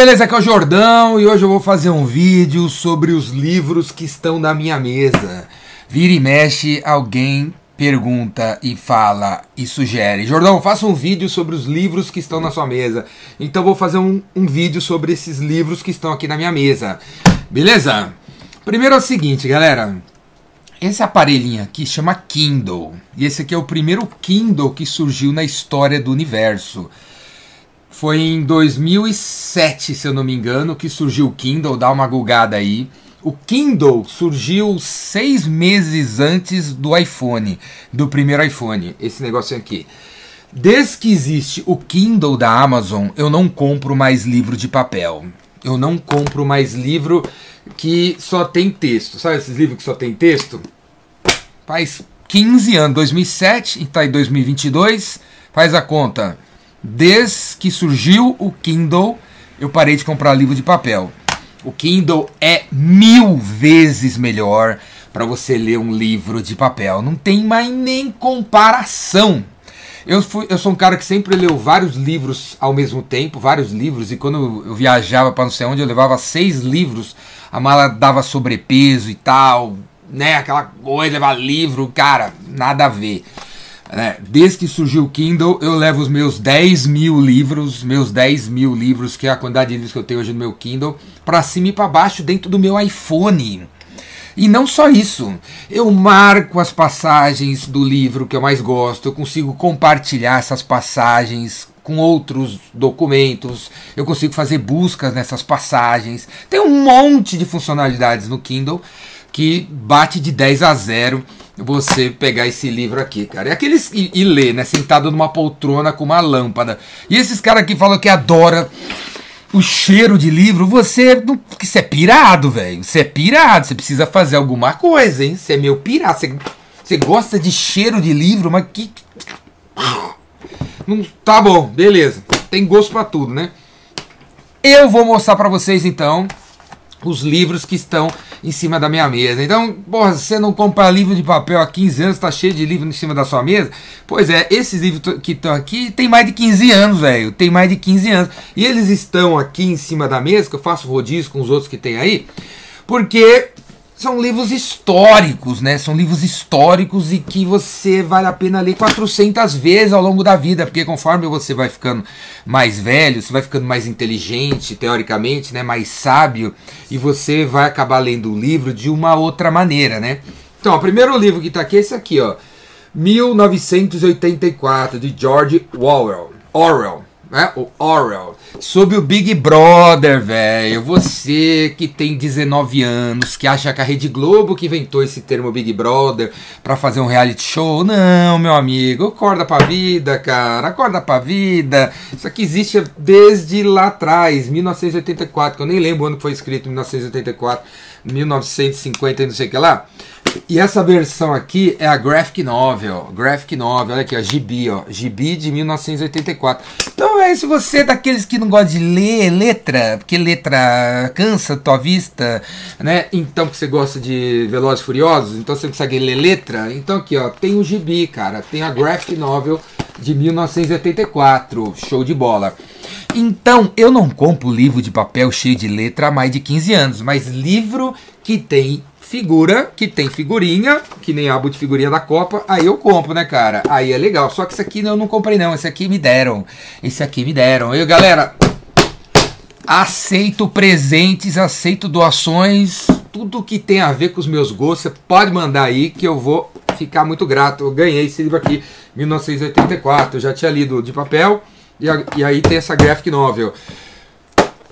beleza? Aqui é o Jordão e hoje eu vou fazer um vídeo sobre os livros que estão na minha mesa. Vira e mexe, alguém pergunta e fala e sugere. Jordão, faça um vídeo sobre os livros que estão na sua mesa. Então vou fazer um, um vídeo sobre esses livros que estão aqui na minha mesa. Beleza? Primeiro é o seguinte, galera. Esse aparelhinho aqui chama Kindle. E esse aqui é o primeiro Kindle que surgiu na história do universo. Foi em 2007, se eu não me engano, que surgiu o Kindle. Dá uma gulgada aí. O Kindle surgiu seis meses antes do iPhone, do primeiro iPhone. Esse negócio aqui. Desde que existe o Kindle da Amazon, eu não compro mais livro de papel. Eu não compro mais livro que só tem texto. Sabe esses livros que só tem texto? Faz 15 anos, 2007 e tá em 2022. Faz a conta. Desde que surgiu o Kindle, eu parei de comprar livro de papel. O Kindle é mil vezes melhor para você ler um livro de papel. Não tem mais nem comparação. Eu, fui, eu sou um cara que sempre leu vários livros ao mesmo tempo, vários livros, e quando eu viajava para não sei onde, eu levava seis livros, a mala dava sobrepeso e tal, né? Aquela coisa, levar livro, cara, nada a ver. É, desde que surgiu o Kindle, eu levo os meus 10 mil livros, meus 10 mil livros, que é a quantidade de livros que eu tenho hoje no meu Kindle, para cima e para baixo dentro do meu iPhone. E não só isso, eu marco as passagens do livro que eu mais gosto, eu consigo compartilhar essas passagens com outros documentos, eu consigo fazer buscas nessas passagens. Tem um monte de funcionalidades no Kindle que bate de 10 a 0 você pegar esse livro aqui, cara. E aqueles e, e ler, né, sentado numa poltrona com uma lâmpada. E esses caras que falam que adora o cheiro de livro, você não, você é pirado, velho. Você é pirado, você precisa fazer alguma coisa, hein? Você é meio pirado, você, você gosta de cheiro de livro, mas que não tá bom, beleza. Tem gosto para tudo, né? Eu vou mostrar para vocês então os livros que estão em cima da minha mesa. Então, porra, você não compra livro de papel há 15 anos, tá cheio de livro em cima da sua mesa? Pois é, esses livros que estão aqui tem mais de 15 anos, velho. Tem mais de 15 anos. E eles estão aqui em cima da mesa, que eu faço rodízio com os outros que tem aí, porque são livros históricos, né? São livros históricos e que você vale a pena ler 400 vezes ao longo da vida, porque conforme você vai ficando mais velho, você vai ficando mais inteligente, teoricamente, né? Mais sábio, e você vai acabar lendo o livro de uma outra maneira, né? Então, o primeiro livro que está aqui é esse aqui, ó. 1984, de George Orwell. Orwell né? O Orwell. Sobre o Big Brother, velho. Você que tem 19 anos, que acha que a Rede Globo que inventou esse termo Big Brother para fazer um reality show. Não, meu amigo. Acorda pra vida, cara. Acorda pra vida. Isso aqui existe desde lá atrás, 1984, que eu nem lembro o ano que foi escrito, 1984, 1950 e não sei o que lá. E essa versão aqui é a Graphic Novel. Graphic Novel, olha aqui, ó, Gibi, ó. Gibi de 1984. Então, é, se você é daqueles que não gosta de ler letra, porque letra cansa tua vista, né? Então, que você gosta de Velozes Furiosos, então você consegue ler letra. Então, aqui, ó, tem o Gibi, cara. Tem a Graphic Novel de 1984. Show de bola. Então, eu não compro livro de papel cheio de letra há mais de 15 anos, mas livro que tem figura, que tem figurinha, que nem álbum de figurinha da Copa, aí eu compro, né, cara? Aí é legal. Só que esse aqui eu não comprei, não. Esse aqui me deram. Esse aqui me deram. Eu, galera, aceito presentes, aceito doações, tudo que tem a ver com os meus gostos, você pode mandar aí que eu vou ficar muito grato. Eu ganhei esse livro aqui, 1984. Eu já tinha lido de papel e, e aí tem essa graphic novel.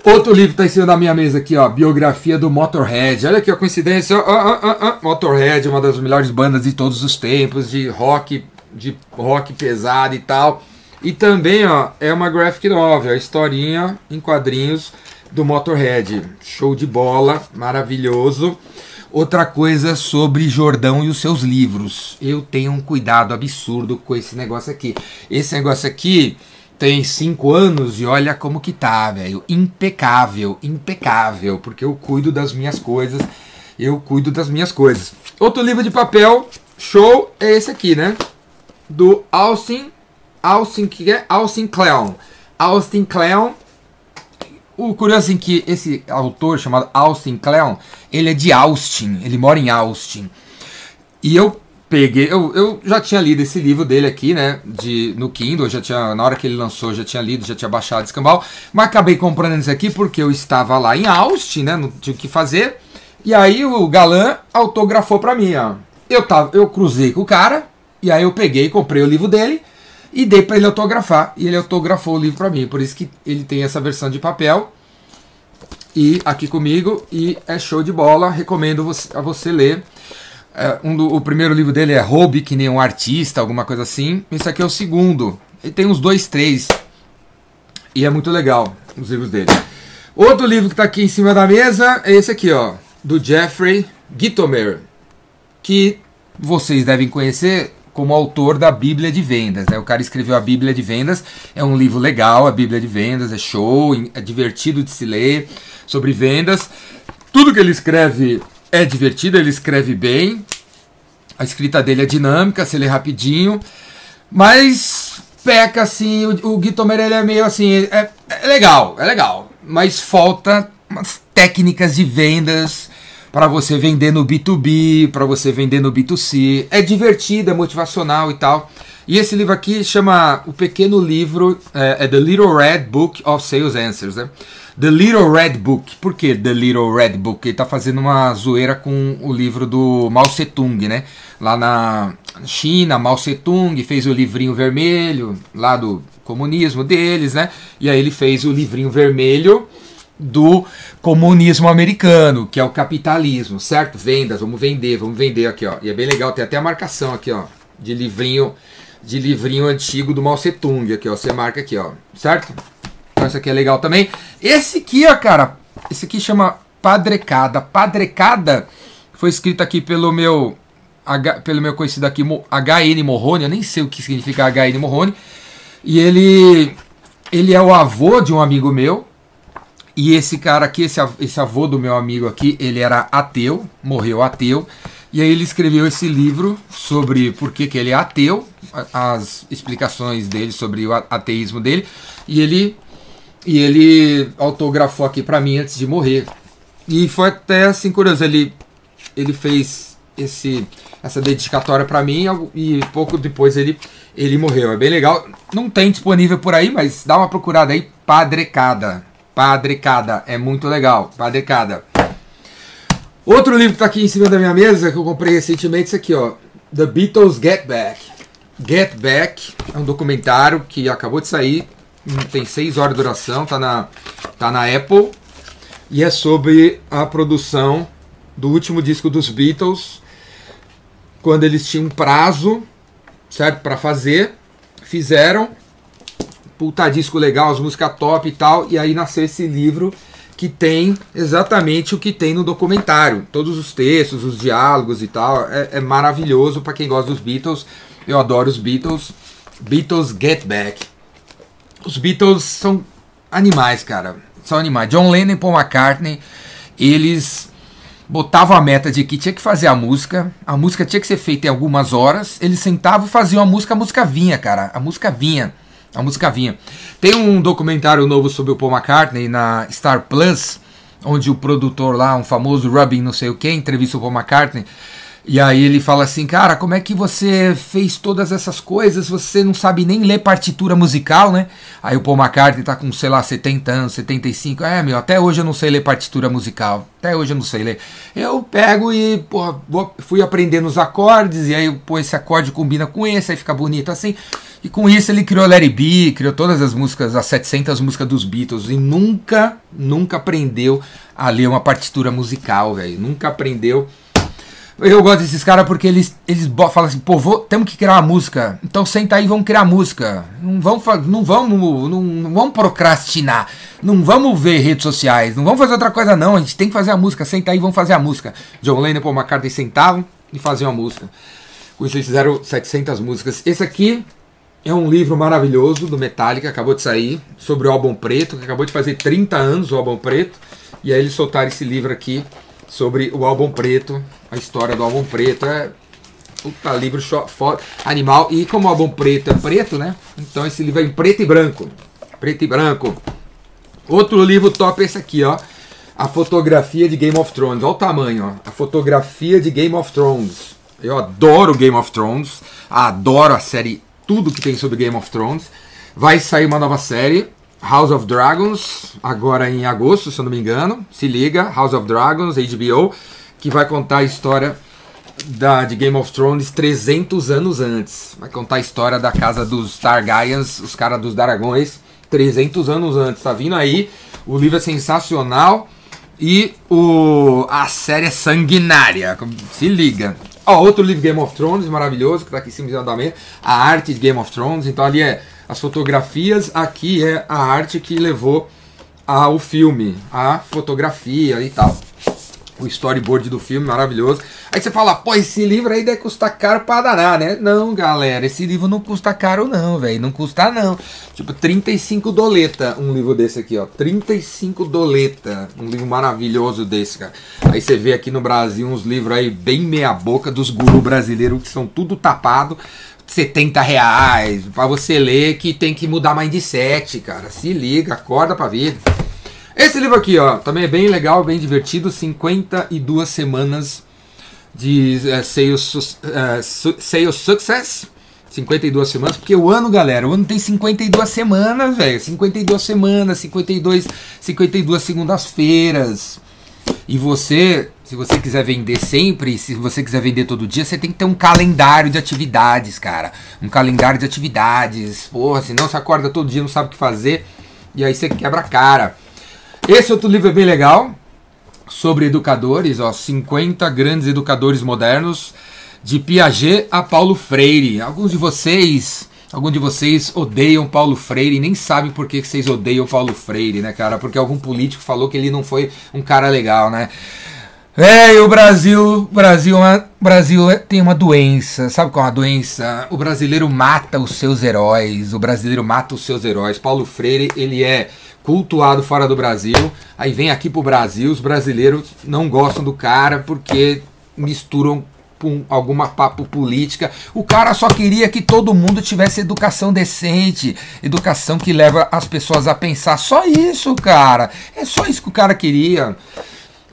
Outro livro está em cima da minha mesa aqui, ó. Biografia do Motorhead. Olha aqui a coincidência. Ó, ó, ó, Motorhead, uma das melhores bandas de todos os tempos, de rock, de rock pesado e tal. E também, ó, é uma graphic novel, a historinha em quadrinhos do Motorhead. Show de bola, maravilhoso. Outra coisa sobre Jordão e os seus livros. Eu tenho um cuidado absurdo com esse negócio aqui. Esse negócio aqui tem cinco anos e olha como que tá, velho. Impecável, impecável, porque eu cuido das minhas coisas. Eu cuido das minhas coisas. Outro livro de papel, show, é esse aqui, né? Do Austin, Austin, que é? Austin Clown. Austin Clown. O curioso é que esse autor chamado Austin Kleon, ele é de Austin, ele mora em Austin. E eu peguei, eu, eu já tinha lido esse livro dele aqui, né, de, no Kindle, já tinha, na hora que ele lançou, já tinha lido, já tinha baixado escambau, mas acabei comprando esse aqui porque eu estava lá em Austin, né, não tinha o que fazer, e aí o galã autografou para mim, ó. Eu, tava, eu cruzei com o cara, e aí eu peguei, comprei o livro dele, e dei para ele autografar. E ele autografou o livro para mim. Por isso que ele tem essa versão de papel. E aqui comigo. E é show de bola. Recomendo você, a você ler. É, um do, o primeiro livro dele é Hobby, que nem um artista, alguma coisa assim. Esse aqui é o segundo. Ele tem uns dois, três. E é muito legal os livros dele. Outro livro que está aqui em cima da mesa é esse aqui, ó. Do Jeffrey Gitomer. Que vocês devem conhecer como autor da Bíblia de Vendas. Né? O cara escreveu a Bíblia de Vendas, é um livro legal, a Bíblia de Vendas, é show, é divertido de se ler, sobre vendas. Tudo que ele escreve é divertido, ele escreve bem, a escrita dele é dinâmica, se lê rapidinho, mas peca assim, o, o Gui é meio assim, é, é legal, é legal, mas falta umas técnicas de vendas para você vender no B2B, para você vender no B2C. É divertido, é motivacional e tal. E esse livro aqui chama O Pequeno Livro, é, é, The Little Red Book of Sales Answers. Né? The Little Red Book. Por que The Little Red Book? Ele está fazendo uma zoeira com o livro do Mao Tse Tung, né? Lá na China, Mao Tse Tung fez o livrinho vermelho, lá do comunismo deles, né? E aí ele fez o livrinho vermelho do comunismo americano, que é o capitalismo, certo? Vendas, vamos vender, vamos vender aqui, ó. E é bem legal, tem até a marcação aqui, ó, de livrinho, de livrinho antigo do Mao Tse Tung, aqui, ó. Você marca aqui, ó, certo? Então esse aqui é legal também. Esse aqui, ó, cara, esse aqui chama Padrecada. Padrecada foi escrito aqui pelo meu pelo meu conhecido aqui HN Morrone, eu nem sei o que significa HN Morrone. E ele ele é o avô de um amigo meu, e esse cara aqui, esse, esse avô do meu amigo aqui, ele era ateu, morreu ateu. E aí ele escreveu esse livro sobre por que, que ele é ateu, as explicações dele sobre o ateísmo dele. E ele, e ele autografou aqui para mim antes de morrer. E foi até assim curioso, ele, ele fez esse, essa dedicatória para mim e pouco depois ele, ele morreu. É bem legal. Não tem disponível por aí, mas dá uma procurada aí, Padrecada. Padrecada, é muito legal. Padrecada. Outro livro que está aqui em cima da minha mesa, que eu comprei recentemente, esse aqui, ó. The Beatles Get Back. Get Back é um documentário que acabou de sair, tem seis horas de duração, tá na, tá na Apple. E é sobre a produção do último disco dos Beatles, quando eles tinham um prazo, certo, para fazer, fizeram puta disco legal, as músicas top e tal, e aí nasceu esse livro que tem exatamente o que tem no documentário. Todos os textos, os diálogos e tal. É, é maravilhoso para quem gosta dos Beatles. Eu adoro os Beatles. Beatles Get Back. Os Beatles são animais, cara. São animais. John Lennon e Paul McCartney, eles botavam a meta de que tinha que fazer a música, a música tinha que ser feita em algumas horas, eles sentavam e faziam a música, a música vinha, cara. A música vinha. A música vinha. Tem um documentário novo sobre o Paul McCartney na Star Plus, onde o produtor lá, um famoso Robin não sei o que, entrevista o Paul McCartney. E aí ele fala assim, cara, como é que você fez todas essas coisas? Você não sabe nem ler partitura musical, né? Aí o Paul McCartney tá com, sei lá, 70 anos, 75. É, meu, até hoje eu não sei ler partitura musical. Até hoje eu não sei ler. Eu pego e, fui aprendendo os acordes, e aí, pô, esse acorde combina com esse, aí fica bonito assim. E com isso ele criou Larry B, criou todas as músicas, as 700 músicas dos Beatles e nunca, nunca aprendeu a ler uma partitura musical, velho. Nunca aprendeu. Eu gosto desses caras porque eles, eles falam assim, pô, vou, temos que criar uma música. Então senta aí e vamos criar música. Não vamos, não vamos, não, não vamos procrastinar. Não vamos ver redes sociais. Não vamos fazer outra coisa não. A gente tem que fazer a música. Senta aí e vamos fazer a música. John Lennon e Paul McCartney sentavam e faziam a música. Com isso eles fizeram 700 músicas. Esse aqui é um livro maravilhoso do Metallica, acabou de sair, sobre o álbum preto, que acabou de fazer 30 anos o álbum preto. E aí eles soltaram esse livro aqui sobre o álbum preto, a história do álbum preto. É puta livro foda, animal. E como o álbum preto é preto, né? Então esse livro é em preto e branco. Preto e branco. Outro livro top é esse aqui, ó. A fotografia de Game of Thrones. Olha o tamanho, ó. A fotografia de Game of Thrones. Eu adoro Game of Thrones. Adoro a série, tudo que tem sobre Game of Thrones. Vai sair uma nova série, House of Dragons, agora em agosto, se eu não me engano. Se liga, House of Dragons, HBO, que vai contar a história da, de Game of Thrones 300 anos antes. Vai contar a história da casa dos Targaryens, os caras dos dragões, 300 anos antes. Tá vindo aí. O livro é sensacional. E o, a série é sanguinária. Se liga. Ó, outro livro Game of Thrones, maravilhoso, que tá aqui em cima da mesa. A arte de Game of Thrones. Então ali é as fotografias, aqui é a arte que levou ao filme, a fotografia e tal. O storyboard do filme maravilhoso. Aí você fala, pô, esse livro aí deve custar caro pra danar, né? Não, galera, esse livro não custa caro não, velho. Não custa não. Tipo, 35 doleta um livro desse aqui, ó. 35 doleta. Um livro maravilhoso desse, cara. Aí você vê aqui no Brasil uns livros aí bem meia boca dos gurus brasileiros que são tudo tapado. 70 reais pra você ler que tem que mudar mindset, cara. Se liga, acorda pra vida. Esse livro aqui, ó, também é bem legal, bem divertido. 52 semanas de uh, sales, uh, su sales Success. 52 semanas, porque o ano, galera, o ano tem 52 semanas, velho. 52 semanas, 52, 52 segundas-feiras. E você, se você quiser vender sempre, se você quiser vender todo dia, você tem que ter um calendário de atividades, cara. Um calendário de atividades. Porra, senão você acorda todo dia, não sabe o que fazer. E aí você quebra a cara. Esse outro livro é bem legal sobre educadores, ó, 50 grandes educadores modernos, de Piaget a Paulo Freire. Alguns de vocês, alguns de vocês odeiam Paulo Freire e nem sabem por que vocês odeiam Paulo Freire, né, cara? Porque algum político falou que ele não foi um cara legal, né? É, o Brasil, Brasil, Brasil tem uma doença, sabe qual é a doença? O brasileiro mata os seus heróis, o brasileiro mata os seus heróis. Paulo Freire, ele é cultuado fora do Brasil, aí vem aqui pro Brasil, os brasileiros não gostam do cara porque misturam com alguma papo política. O cara só queria que todo mundo tivesse educação decente, educação que leva as pessoas a pensar. Só isso, cara. É só isso que o cara queria.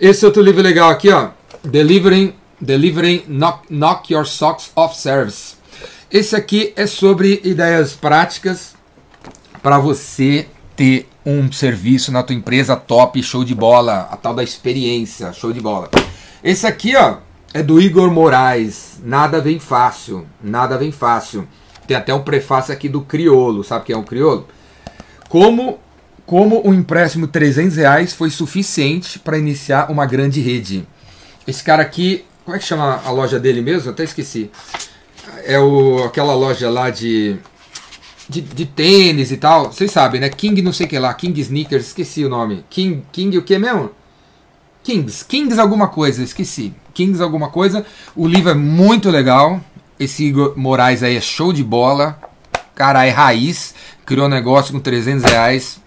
Esse outro livro legal aqui, ó, Delivering, Delivering Knock, Knock Your Socks Off Service. Esse aqui é sobre ideias práticas para você ter um serviço na tua empresa top, show de bola, a tal da experiência, show de bola. Esse aqui, ó, é do Igor Moraes. Nada vem fácil, nada vem fácil. Tem até um prefácio aqui do Criolo, sabe é o Criolo? Como como o um empréstimo de 300 reais foi suficiente para iniciar uma grande rede. Esse cara aqui, como é que chama a loja dele mesmo? Eu até esqueci. É o, aquela loja lá de de, de tênis e tal. Vocês sabem, né? King não sei o que lá, King Sneakers, esqueci o nome. King, King o que mesmo? Kings, Kings alguma coisa, esqueci. Kings alguma coisa. O livro é muito legal. Esse Igor Moraes aí é show de bola. Cara, é raiz. Criou um negócio com 300 reais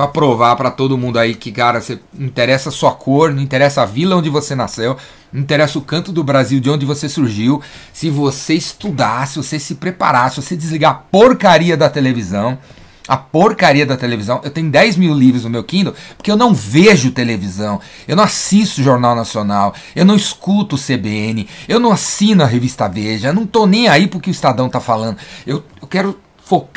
para provar para todo mundo aí que, cara, você interessa a sua cor, não interessa a vila onde você nasceu, não interessa o canto do Brasil de onde você surgiu. Se você estudar, se você se preparar, se você desligar a porcaria da televisão, a porcaria da televisão. Eu tenho 10 mil livros no meu Kindle porque eu não vejo televisão, eu não assisto Jornal Nacional, eu não escuto o CBN, eu não assino a revista Veja, eu não tô nem aí porque o Estadão tá falando. Eu, eu quero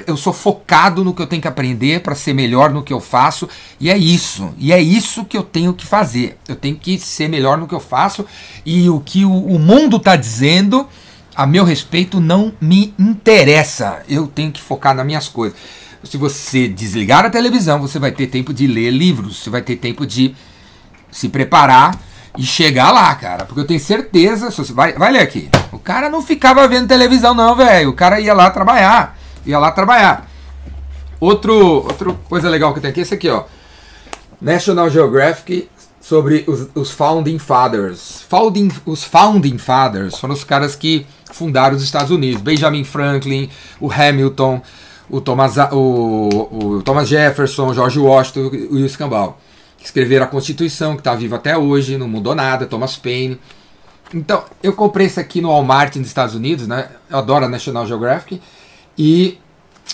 eu sou focado no que eu tenho que aprender para ser melhor no que eu faço, e é isso. E é isso que eu tenho que fazer. Eu tenho que ser melhor no que eu faço, e o que o, o mundo está dizendo, a meu respeito, não me interessa. Eu tenho que focar nas minhas coisas. Se você desligar a televisão, você vai ter tempo de ler livros, você vai ter tempo de se preparar e chegar lá, cara. Porque eu tenho certeza, se você vai, vai ler aqui. O cara não ficava vendo televisão, não, velho. O cara ia lá trabalhar ia lá trabalhar. Outro, outra coisa legal que tem aqui é esse aqui, ó. National Geographic sobre os, os Founding Fathers. Founding, os Founding Fathers foram os caras que fundaram os Estados Unidos. Benjamin Franklin, o Hamilton, o Thomas, o, o Thomas Jefferson, George Washington e o Campbell. Escreveram a Constituição, que está viva até hoje, não mudou nada, Thomas Paine. Então, eu comprei esse aqui no Walmart nos Estados Unidos, né? Eu adoro a National Geographic. E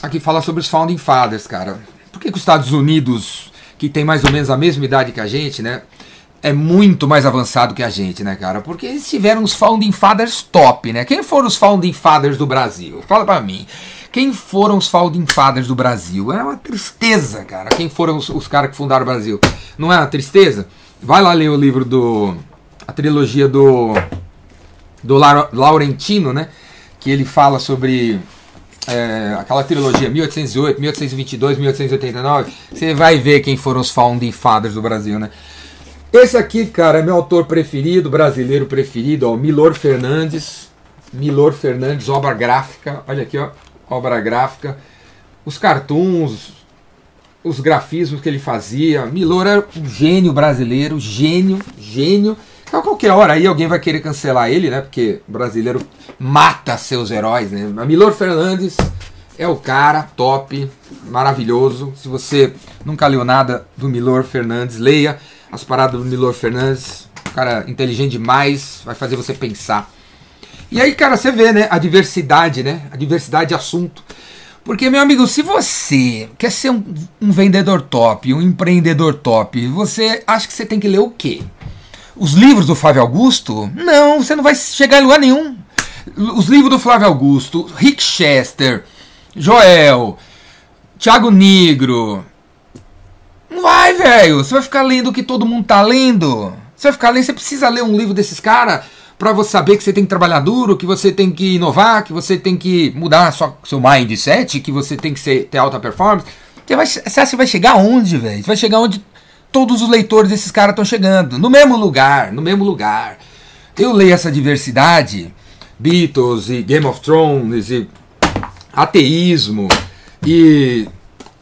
aqui fala sobre os Founding Fathers, cara. Por que, que os Estados Unidos que tem mais ou menos a mesma idade que a gente, né? É muito mais avançado que a gente, né, cara? Porque eles tiveram os Founding Fathers top, né? Quem foram os Founding Fathers do Brasil? Fala pra mim. Quem foram os Founding Fathers do Brasil? É uma tristeza, cara. Quem foram os, os caras que fundaram o Brasil? Não é uma tristeza? Vai lá ler o livro do. a trilogia do. do Laurentino, né? Que ele fala sobre é, aquela trilogia 1808, 1822, 1889, você vai ver quem foram os founding fathers do Brasil, né? Esse aqui, cara, é meu autor preferido, brasileiro preferido, ó, Milor Fernandes. Milor Fernandes, obra gráfica. Olha aqui, ó, obra gráfica. Os cartoons, os grafismos que ele fazia. Milor é um gênio brasileiro, gênio, gênio. A qualquer hora aí alguém vai querer cancelar ele, né? Porque o brasileiro mata seus heróis, né? Milor Fernandes é o cara top, maravilhoso. Se você nunca leu nada do Milor Fernandes, leia as paradas do Milor Fernandes. Cara inteligente demais, vai fazer você pensar. E aí, cara, você vê, né? A diversidade, né? A diversidade de assunto. Porque, meu amigo, se você quer ser um, um vendedor top, um empreendedor top, você acha que você tem que ler o quê? Os livros do Flávio Augusto? Não, você não vai chegar em lugar nenhum. Os livros do Flávio Augusto, Rick Chester, Joel, Thiago Negro. Não vai, velho. Você vai ficar lendo o que todo mundo tá lendo. Você vai ficar lendo, você precisa ler um livro desses caras para você saber que você tem que trabalhar duro, que você tem que inovar, que você tem que mudar sua, seu mindset, que você tem que ser, ter alta performance. Você, vai, você vai chegar onde, velho? Você vai chegar onde todos os leitores desses caras estão chegando. No mesmo lugar, no mesmo lugar. Eu leio essa diversidade, Beatles e Game of Thrones e ateísmo e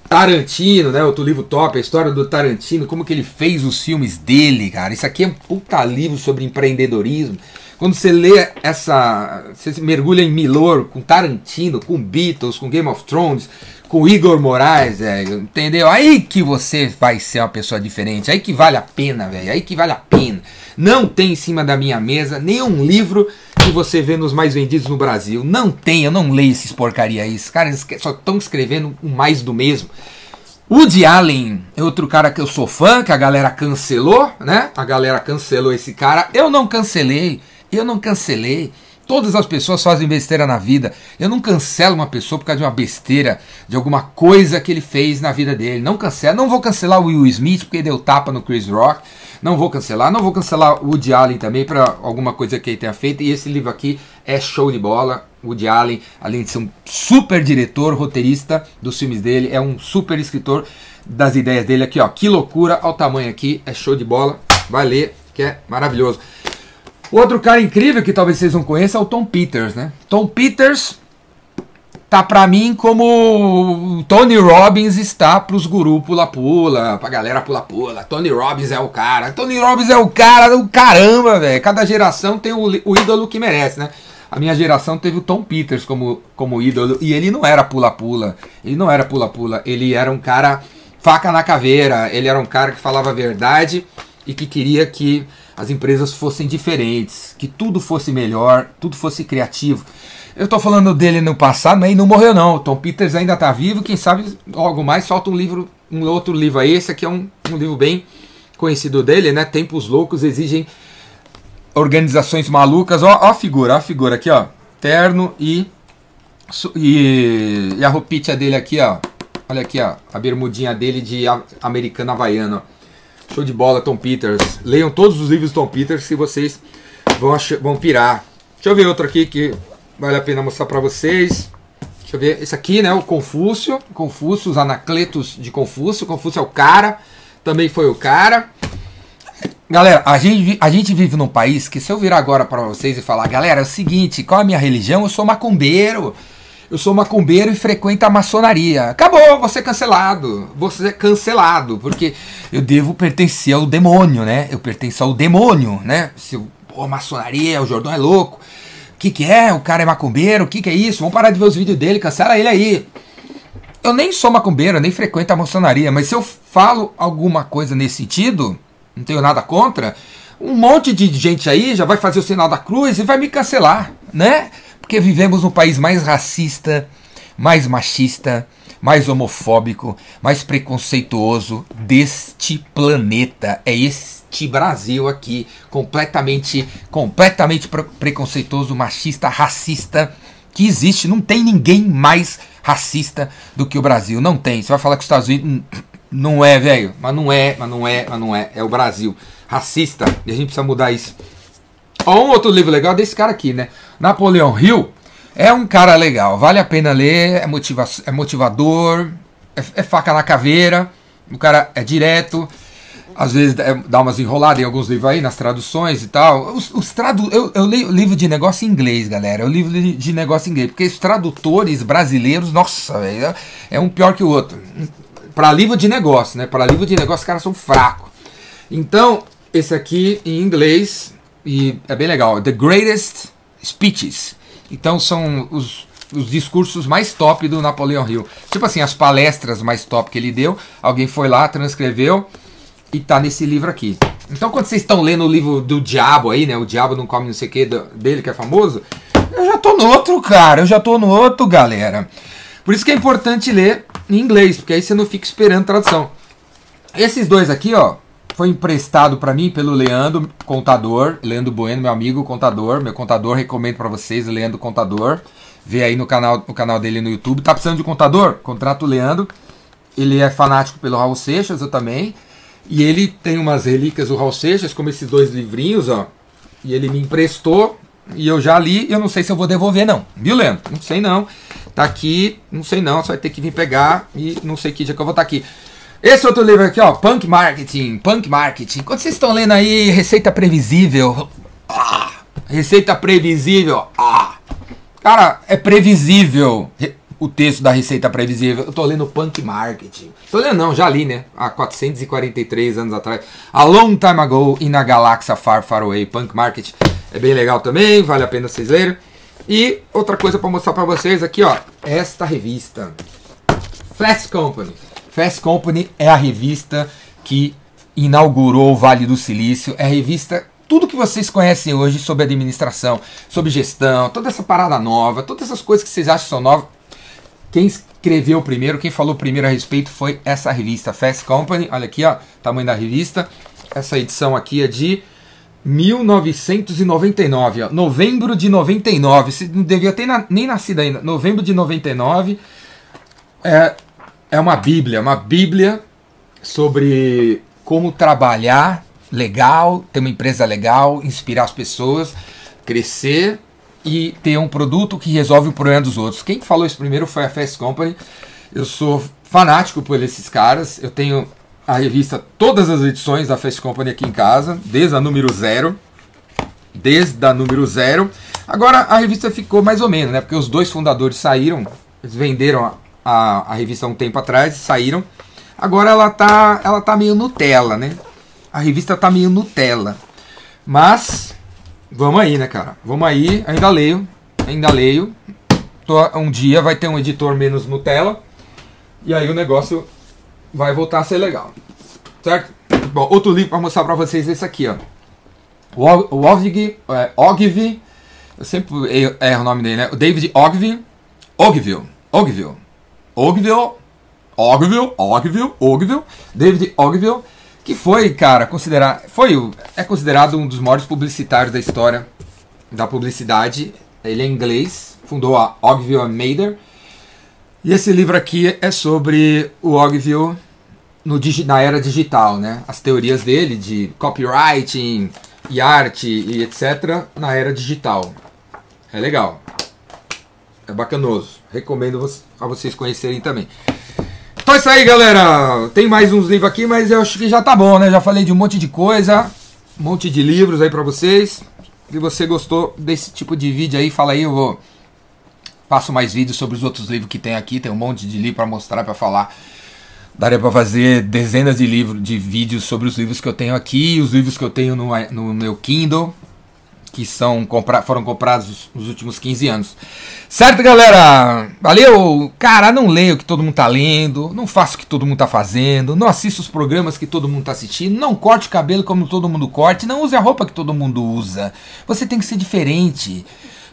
Tarantino, né? Outro livro top, a história do Tarantino, como que ele fez os filmes dele, cara. Isso aqui é um puta livro sobre empreendedorismo. Quando você lê essa. Você mergulha em Milor, com Tarantino, com Beatles, com Game of Thrones, com Igor Moraes, velho, entendeu? Aí que você vai ser uma pessoa diferente, aí que vale a pena, velho, aí que vale a pena. Não tem em cima da minha mesa nenhum livro que você vê nos mais vendidos no Brasil. Não tem, eu não leio esses porcaria aí. Esses caras só estão escrevendo o mais do mesmo. Woody Allen é outro cara que eu sou fã, que a galera cancelou, né? A galera cancelou esse cara. Eu não cancelei, eu não cancelei. Todas as pessoas fazem besteira na vida. Eu não cancelo uma pessoa por causa de uma besteira, de alguma coisa que ele fez na vida dele. Não cancelo. Não vou cancelar o Will Smith porque deu tapa no Chris Rock. Não vou cancelar. Não vou cancelar o Woody Allen também para alguma coisa que ele tenha feito. E esse livro aqui é show de bola. Woody Allen, além de ser um super diretor, roteirista dos filmes dele, é um super escritor das ideias dele aqui, ó. Que loucura, ao tamanho aqui, é show de bola. Vai ler, que é maravilhoso. Outro cara incrível que talvez vocês não conheçam é o Tom Peters, né? Tom Peters tá para mim como Tony Robbins está pros guru pula-pula, pra galera pula-pula. Tony Robbins é o cara. Tony Robbins é o cara do caramba, velho. Cada geração tem o, o, ídolo que merece, né? A minha geração teve o Tom Peters como, como ídolo e ele não era pula-pula. Ele não era pula-pula. Ele era um cara faca na caveira. Ele era um cara que falava a verdade e que queria que as empresas fossem diferentes, que tudo fosse melhor, tudo fosse criativo. Eu estou falando dele no passado, mas ele não morreu não. Tom Peters ainda está vivo, quem sabe algo mais solta um livro, um outro livro aí. Esse aqui é um, um livro bem conhecido dele, né? Tempos loucos exigem organizações malucas. Ó, ó a figura, ó a figura aqui, ó. Terno e, e, e a roupinha dele aqui, ó. Olha aqui, ó. A bermudinha dele de americano havaiano. Show de bola, Tom Peters. Leiam todos os livros do Tom Peters que vocês vão, vão pirar. Deixa eu ver outro aqui que vale a pena mostrar para vocês. Deixa eu ver. Esse aqui, né? O Confúcio. Confúcio, os Anacletos de Confúcio. Confúcio é o cara. Também foi o cara. Galera, a gente, a gente vive num país que se eu virar agora para vocês e falar, galera, é o seguinte, qual é a minha religião? Eu sou macumbeiro eu sou macumbeiro e frequento a maçonaria. Acabou, você é cancelado. Você é cancelado, porque eu devo pertencer ao demônio, né? Eu pertenço ao demônio, né? Se pô, maçonaria, o Jordão é louco. O que, que é? O cara é macumbeiro? O que, que é isso? Vamos parar de ver os vídeos dele, cancela ele aí. Eu nem sou macumbeiro, nem frequento a maçonaria, mas se eu falo alguma coisa nesse sentido, não tenho nada contra, um monte de gente aí já vai fazer o sinal da cruz e vai me cancelar, né? Porque vivemos no país mais racista, mais machista, mais homofóbico, mais preconceituoso deste planeta. É este Brasil aqui, completamente, completamente preconceituoso, machista, racista que existe. Não tem ninguém mais racista do que o Brasil. Não tem. Você vai falar que os Estados Unidos hum, não é, velho. Mas não é, mas não é, mas não é. É o Brasil. Racista. E a gente precisa mudar isso. Ó, um outro livro legal desse cara aqui, né? Napoleão Hill. É um cara legal. Vale a pena ler. É, motiva é motivador. É, é faca na caveira. O cara é direto às vezes dá umas enroladas em alguns livros aí, nas traduções e tal. Os, os tradu eu, eu leio livro de negócio em inglês, galera. Eu livro de, de negócio em inglês, porque os tradutores brasileiros, nossa, véio, é, é um pior que o outro. Para livro de negócio, né? Para livro de negócio, os caras são fracos. Então, esse aqui em inglês, e é bem legal. The Greatest Speeches. Então, são os, os discursos mais top do Napoleão Hill. Tipo assim, as palestras mais top que ele deu. Alguém foi lá, transcreveu e tá nesse livro aqui. Então quando vocês estão lendo o livro do diabo aí, né? O diabo não come não sei o que dele, que é famoso, eu já tô no outro, cara. Eu já tô no outro, galera. Por isso que é importante ler em inglês, porque aí você não fica esperando tradução. Esses dois aqui, ó, foi emprestado para mim pelo Leandro, contador, Leandro Bueno, meu amigo contador, meu contador, recomendo para vocês, Leandro Contador. Vê aí no canal, no canal dele no YouTube. Tá precisando de contador? Contrato o Leandro. Ele é fanático pelo Raul Seixas, eu também. E ele tem umas relíquias do Raul Seixas, como esses dois livrinhos, ó. E ele me emprestou e eu já li. Eu não sei se eu vou devolver, não. Viu, Leandro? Não sei não. Tá aqui, não sei não. Você vai ter que vir pegar e não sei que dia que eu vou estar tá aqui. Esse outro livro aqui, ó, Punk Marketing, Punk Marketing. Quando vocês estão lendo aí Receita Previsível, ah, Receita Previsível, ah, cara, é previsível o texto da Receita Previsível. Eu tô lendo Punk Marketing. Tô lendo não, já li, né? Há 443 anos atrás. A long time ago in a galaxy far, far away. Punk Marketing. É bem legal também, vale a pena vocês lerem. E outra coisa para mostrar para vocês aqui, ó. Esta revista. Fast Company. Fast Company é a revista que inaugurou o Vale do Silício. É a revista tudo que vocês conhecem hoje sobre administração, sobre gestão, toda essa parada nova, todas essas coisas que vocês acham são novas, quem escreveu primeiro, quem falou primeiro a respeito foi essa revista Fast Company. Olha aqui, ó, tamanho da revista. Essa edição aqui é de 1999, ó, novembro de 99. Você não devia ter na, nem nascido ainda. Novembro de 99. É, é uma bíblia, uma bíblia sobre como trabalhar legal, ter uma empresa legal, inspirar as pessoas, crescer e ter um produto que resolve o problema dos outros. Quem falou isso primeiro foi a Fast Company. Eu sou fanático por esses caras. Eu tenho a revista, todas as edições da Fast Company aqui em casa, desde a número zero. Desde a número zero. Agora a revista ficou mais ou menos, né? Porque os dois fundadores saíram, eles venderam a, a, revista um tempo atrás saíram. Agora ela tá, ela tá meio Nutella, né? A revista tá meio Nutella. Mas Vamos aí, né, cara? Vamos aí, ainda leio, ainda leio. Tô, um dia vai ter um editor menos Nutella. E aí o negócio vai voltar a ser legal. Certo? Bom, outro livro para mostrar para vocês é esse aqui, ó. O Ogvi, é, Ogvi, eu sempre erro o nome dele, né? O David Ogvi, Ogville, Ogville, Ogville, Ogville, Ogville, Ogville, David Ogville que foi, cara, considerar, foi é considerado um dos maiores publicitários da história da publicidade. Ele é inglês, fundou a Ogville Mather. E esse livro aqui é sobre o Ogville no, na era digital, né? As teorias dele de copywriting e arte e etc. na era digital. É legal. É bacanoso. Recomendo a vocês conhecerem também. Então é isso aí, galera. Tem mais uns livros aqui, mas eu acho que já tá bom, né? Já falei de um monte de coisa, um monte de livros aí pra vocês. Se você gostou desse tipo de vídeo aí, fala aí, eu vou faço mais vídeos sobre os outros livros que tem aqui. Tem um monte de livro para mostrar, para falar. Daria para fazer dezenas de livros, de vídeos sobre os livros que eu tenho aqui, os livros que eu tenho no, no meu Kindle que são compra foram comprados nos últimos 15 anos. Certo, galera? Valeu! Cara, não leio o que todo mundo tá lendo, não faço o que todo mundo tá fazendo, não assisto os programas que todo mundo tá assistindo, não corte o cabelo como todo mundo corte, não use a roupa que todo mundo usa. Você tem que ser diferente.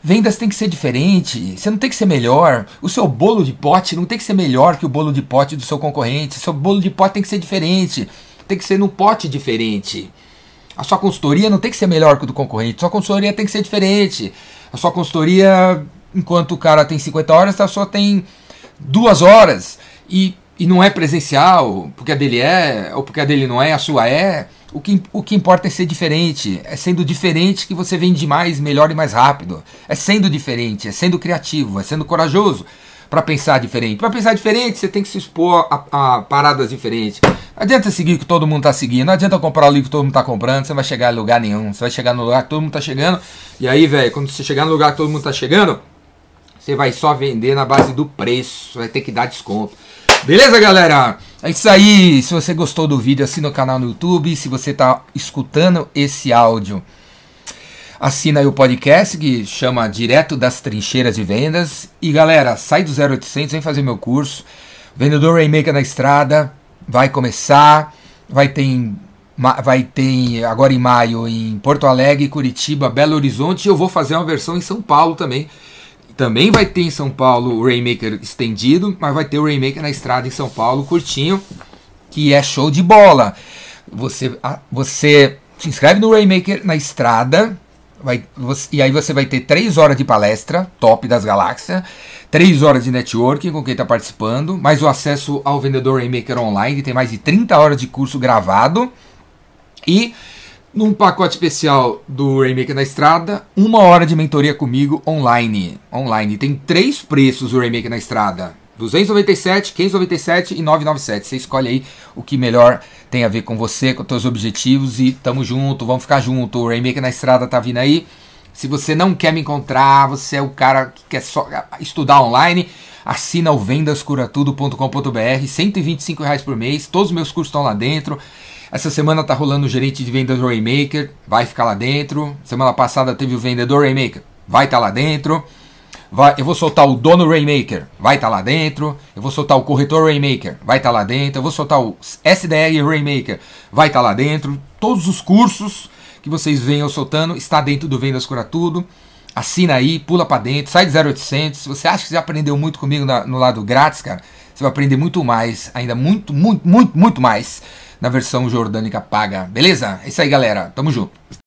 Vendas tem que ser diferente, você não tem que ser melhor. O seu bolo de pote não tem que ser melhor que o bolo de pote do seu concorrente. O seu bolo de pote tem que ser diferente, tem que ser num pote diferente. A sua consultoria não tem que ser melhor que o do concorrente, a sua consultoria tem que ser diferente. A sua consultoria, enquanto o cara tem 50 horas, a sua tem duas horas. E, e não é presencial, porque a dele é, ou porque a dele não é, a sua é. O que, o que importa é ser diferente. É sendo diferente que você vende mais, melhor e mais rápido. É sendo diferente, é sendo criativo, é sendo corajoso para pensar diferente. Para pensar diferente, você tem que se expor a, a, paradas diferentes. Não adianta seguir o que todo mundo está seguindo. Não adianta comprar o livro que todo mundo está comprando. Você vai chegar em lugar nenhum. Você vai chegar no lugar que todo mundo está chegando. E aí, velho, quando você chegar no lugar que todo mundo está chegando, você vai só vender na base do preço. Vai ter que dar desconto. Beleza, galera? É isso aí. Se você gostou do vídeo, assina o canal no YouTube. Se você está escutando esse áudio, assina aí o podcast que chama Direto das Trincheiras de Vendas. E galera, sai do 0800, vem fazer meu curso. Vendedor Rainmaker na estrada. Vai começar. Vai ter, em, vai ter agora em maio em Porto Alegre, Curitiba, Belo Horizonte. E eu vou fazer uma versão em São Paulo também também vai ter em São Paulo o Rainmaker estendido, mas vai ter o Rainmaker na estrada em São Paulo, curtinho, que é show de bola. Você, você se inscreve no Rainmaker na estrada, vai, você, e aí você vai ter 3 horas de palestra, top das galáxias, 3 horas de networking com quem está participando, mais o acesso ao vendedor Rainmaker online, tem mais de 30 horas de curso gravado, e num pacote especial do Rainmaker na Estrada, uma hora de mentoria comigo online. Online. Tem três preços o Rainmaker na Estrada. 297, 597 e 997. Você escolhe aí o que melhor tem a ver com você, com os seus objetivos e tamo junto, vamos ficar junto. O Rainmaker na Estrada tá vindo aí. Se você não quer me encontrar, você é o cara que quer só estudar online, assina o vendascuratudo.com.br, 125 reais por mês, todos os meus cursos estão lá dentro. Essa semana tá rolando o gerente de vendas Raymaker, vai ficar lá dentro. Semana passada teve o vendedor Raymaker, vai estar tá lá dentro. Vai, eu vou soltar o dono Raymaker, vai estar tá lá dentro. Eu vou soltar o corretor Raymaker, vai estar tá lá dentro. Eu vou soltar o SDR Raymaker, vai estar tá lá dentro. Todos os cursos que vocês venham soltando está dentro do Vendas Cura Tudo. Assina aí, pula para dentro, sai de 0800. Se você acha que você aprendeu muito comigo na, no lado grátis, cara, você vai aprender muito mais, ainda muito, muito, muito, muito mais na versão jordânica paga. Beleza? É isso aí, galera. Tamo junto.